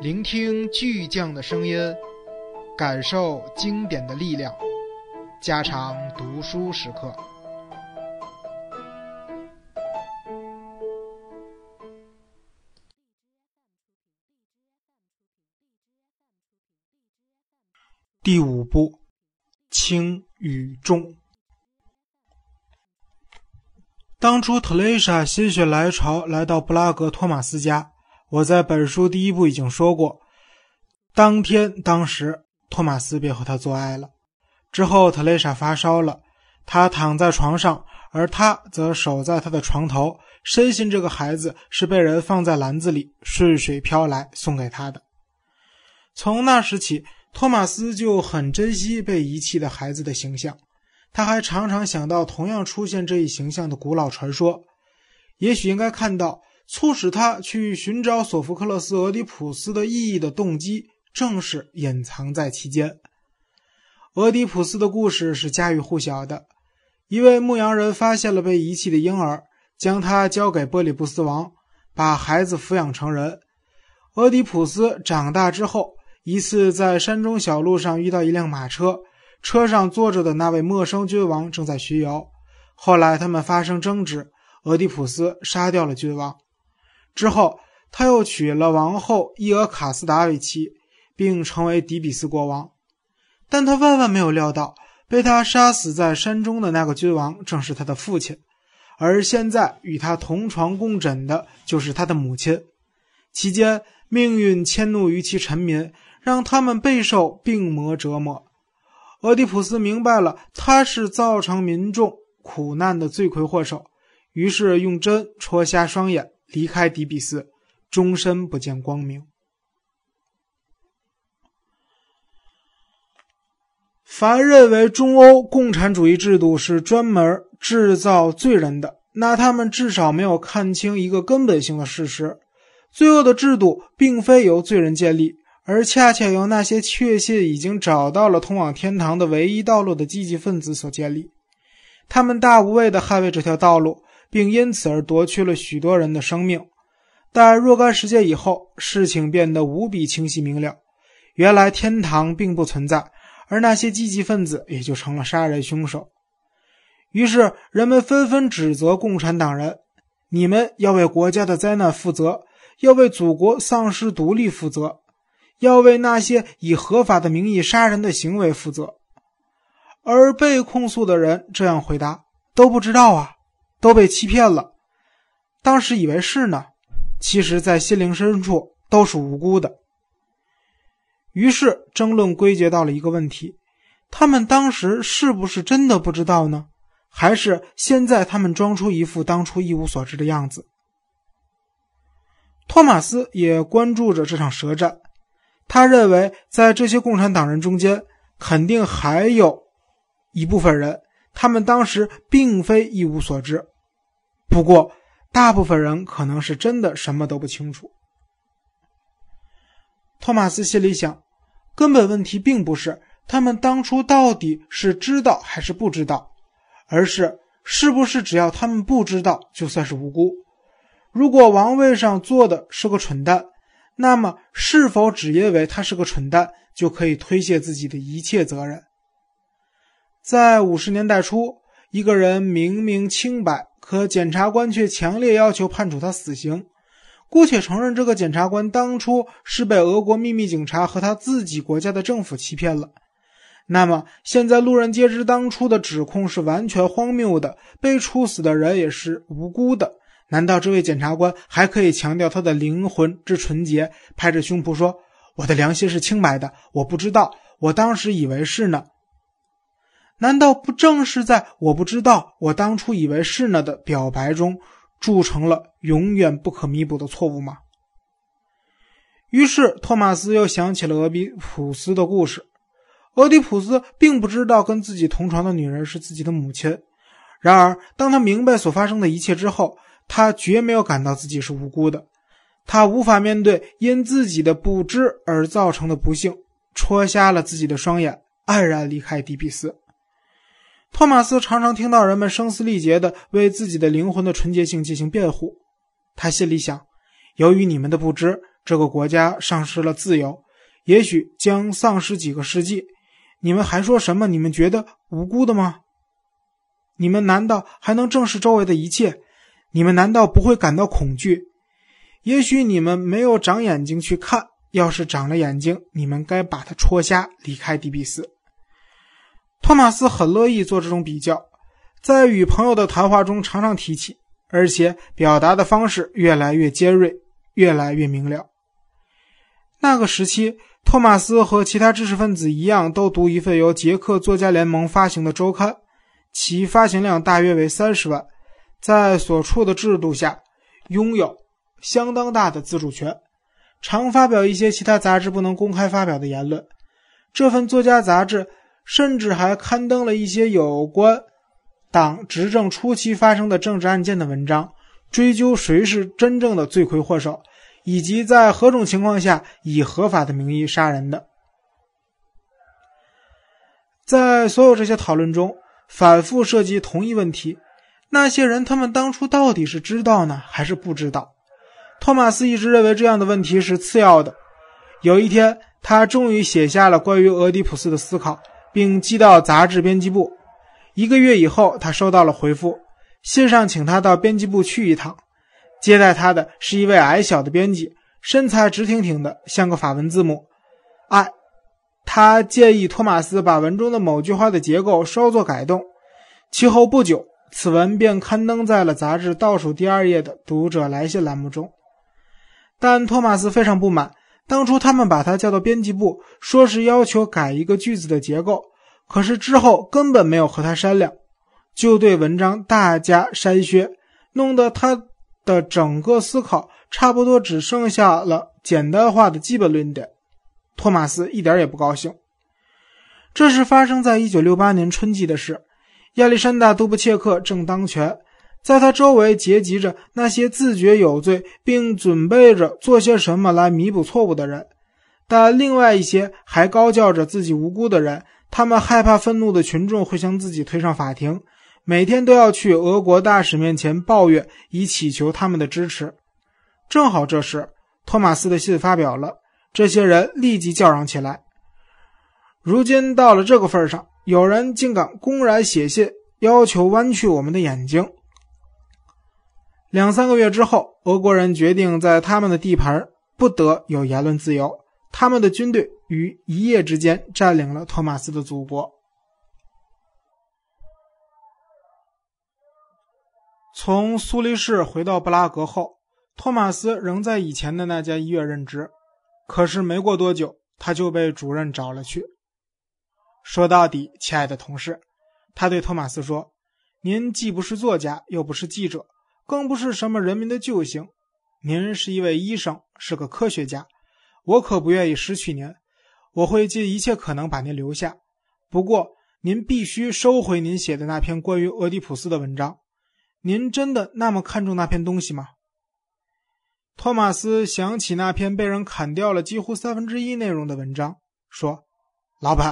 聆听巨匠的声音，感受经典的力量，加长读书时刻。第五部，轻与重。当初特蕾莎心血来潮来到布拉格托马斯家，我在本书第一部已经说过。当天当时，托马斯便和她做爱了。之后，特蕾莎发烧了，她躺在床上，而他则守在她的床头，深信这个孩子是被人放在篮子里顺水飘来送给他的。从那时起。托马斯就很珍惜被遗弃的孩子的形象，他还常常想到同样出现这一形象的古老传说。也许应该看到，促使他去寻找索福克勒斯·俄狄浦斯的意义的动机，正是隐藏在其间。俄狄浦斯的故事是家喻户晓的：一位牧羊人发现了被遗弃的婴儿，将他交给波里布斯王，把孩子抚养成人。俄狄浦斯长大之后。一次在山中小路上遇到一辆马车，车上坐着的那位陌生君王正在巡游。后来他们发生争执，俄狄浦斯杀掉了君王。之后他又娶了王后伊俄卡斯达为妻，并成为底比斯国王。但他万万没有料到，被他杀死在山中的那个君王正是他的父亲，而现在与他同床共枕的就是他的母亲。期间，命运迁怒于其臣民。让他们备受病魔折磨。俄狄浦斯明白了，他是造成民众苦难的罪魁祸首，于是用针戳瞎双眼，离开底比斯，终身不见光明。凡认为中欧共产主义制度是专门制造罪人的，那他们至少没有看清一个根本性的事实：罪恶的制度并非由罪人建立。而恰恰由那些确信已经找到了通往天堂的唯一道路的积极分子所建立，他们大无畏地捍卫这条道路，并因此而夺去了许多人的生命。但若干时间以后，事情变得无比清晰明了：原来天堂并不存在，而那些积极分子也就成了杀人凶手。于是，人们纷纷指责共产党人：“你们要为国家的灾难负责，要为祖国丧失独立负责。”要为那些以合法的名义杀人的行为负责，而被控诉的人这样回答：“都不知道啊，都被欺骗了。当时以为是呢，其实，在心灵深处都是无辜的。”于是争论归结到了一个问题：他们当时是不是真的不知道呢？还是现在他们装出一副当初一无所知的样子？托马斯也关注着这场舌战。他认为，在这些共产党人中间，肯定还有一部分人，他们当时并非一无所知。不过，大部分人可能是真的什么都不清楚。托马斯心里想，根本问题并不是他们当初到底是知道还是不知道，而是是不是只要他们不知道，就算是无辜。如果王位上坐的是个蠢蛋。那么，是否只因为他是个蠢蛋，就可以推卸自己的一切责任？在五十年代初，一个人明明清白，可检察官却强烈要求判处他死刑。姑且承认，这个检察官当初是被俄国秘密警察和他自己国家的政府欺骗了。那么，现在路人皆知，当初的指控是完全荒谬的，被处死的人也是无辜的。难道这位检察官还可以强调他的灵魂之纯洁，拍着胸脯说：“我的良心是清白的，我不知道，我当时以为是呢？”难道不正是在“我不知道，我当初以为是呢”的表白中，铸成了永远不可弥补的错误吗？于是，托马斯又想起了俄狄浦斯的故事。俄狄浦斯并不知道跟自己同床的女人是自己的母亲，然而，当他明白所发生的一切之后，他绝没有感到自己是无辜的，他无法面对因自己的不知而造成的不幸，戳瞎了自己的双眼，黯然离开迪比斯。托马斯常常听到人们声嘶力竭地为自己的灵魂的纯洁性进行辩护，他心里想：由于你们的不知，这个国家丧失了自由，也许将丧失几个世纪。你们还说什么？你们觉得无辜的吗？你们难道还能正视周围的一切？你们难道不会感到恐惧？也许你们没有长眼睛去看，要是长了眼睛，你们该把它戳瞎，离开迪比斯。托马斯很乐意做这种比较，在与朋友的谈话中常常提起，而且表达的方式越来越尖锐，越来越明了。那个时期，托马斯和其他知识分子一样，都读一份由捷克作家联盟发行的周刊，其发行量大约为三十万，在所处的制度下，拥有相当大的自主权，常发表一些其他杂志不能公开发表的言论。这份作家杂志。甚至还刊登了一些有关党执政初期发生的政治案件的文章，追究谁是真正的罪魁祸首，以及在何种情况下以合法的名义杀人的。在所有这些讨论中，反复涉及同一问题：那些人他们当初到底是知道呢，还是不知道？托马斯一直认为这样的问题是次要的。有一天，他终于写下了关于俄狄浦斯的思考。并寄到杂志编辑部。一个月以后，他收到了回复，信上请他到编辑部去一趟。接待他的是一位矮小的编辑，身材直挺挺的，像个法文字母 I。他建议托马斯把文中的某句话的结构稍作改动。其后不久，此文便刊登在了杂志倒数第二页的读者来信栏目中。但托马斯非常不满。当初他们把他叫到编辑部，说是要求改一个句子的结构，可是之后根本没有和他商量，就对文章大加筛削，弄得他的整个思考差不多只剩下了简单化的基本论点。托马斯一点也不高兴。这是发生在1968年春季的事，亚历山大·杜布切克正当权。在他周围结集着那些自觉有罪并准备着做些什么来弥补错误的人，但另外一些还高叫着自己无辜的人，他们害怕愤怒的群众会将自己推上法庭，每天都要去俄国大使面前抱怨，以祈求他们的支持。正好这时，托马斯的信发表了，这些人立即叫嚷起来。如今到了这个份上，有人竟敢公然写信要求弯曲我们的眼睛。两三个月之后，俄国人决定在他们的地盘不得有言论自由。他们的军队于一夜之间占领了托马斯的祖国。从苏黎世回到布拉格后，托马斯仍在以前的那家医院任职。可是没过多久，他就被主任找了去。说到底，亲爱的同事，他对托马斯说：“您既不是作家，又不是记者。”更不是什么人民的救星，您是一位医生，是个科学家，我可不愿意失去您，我会尽一切可能把您留下。不过，您必须收回您写的那篇关于俄狄浦斯的文章。您真的那么看重那篇东西吗？托马斯想起那篇被人砍掉了几乎三分之一内容的文章，说：“老板，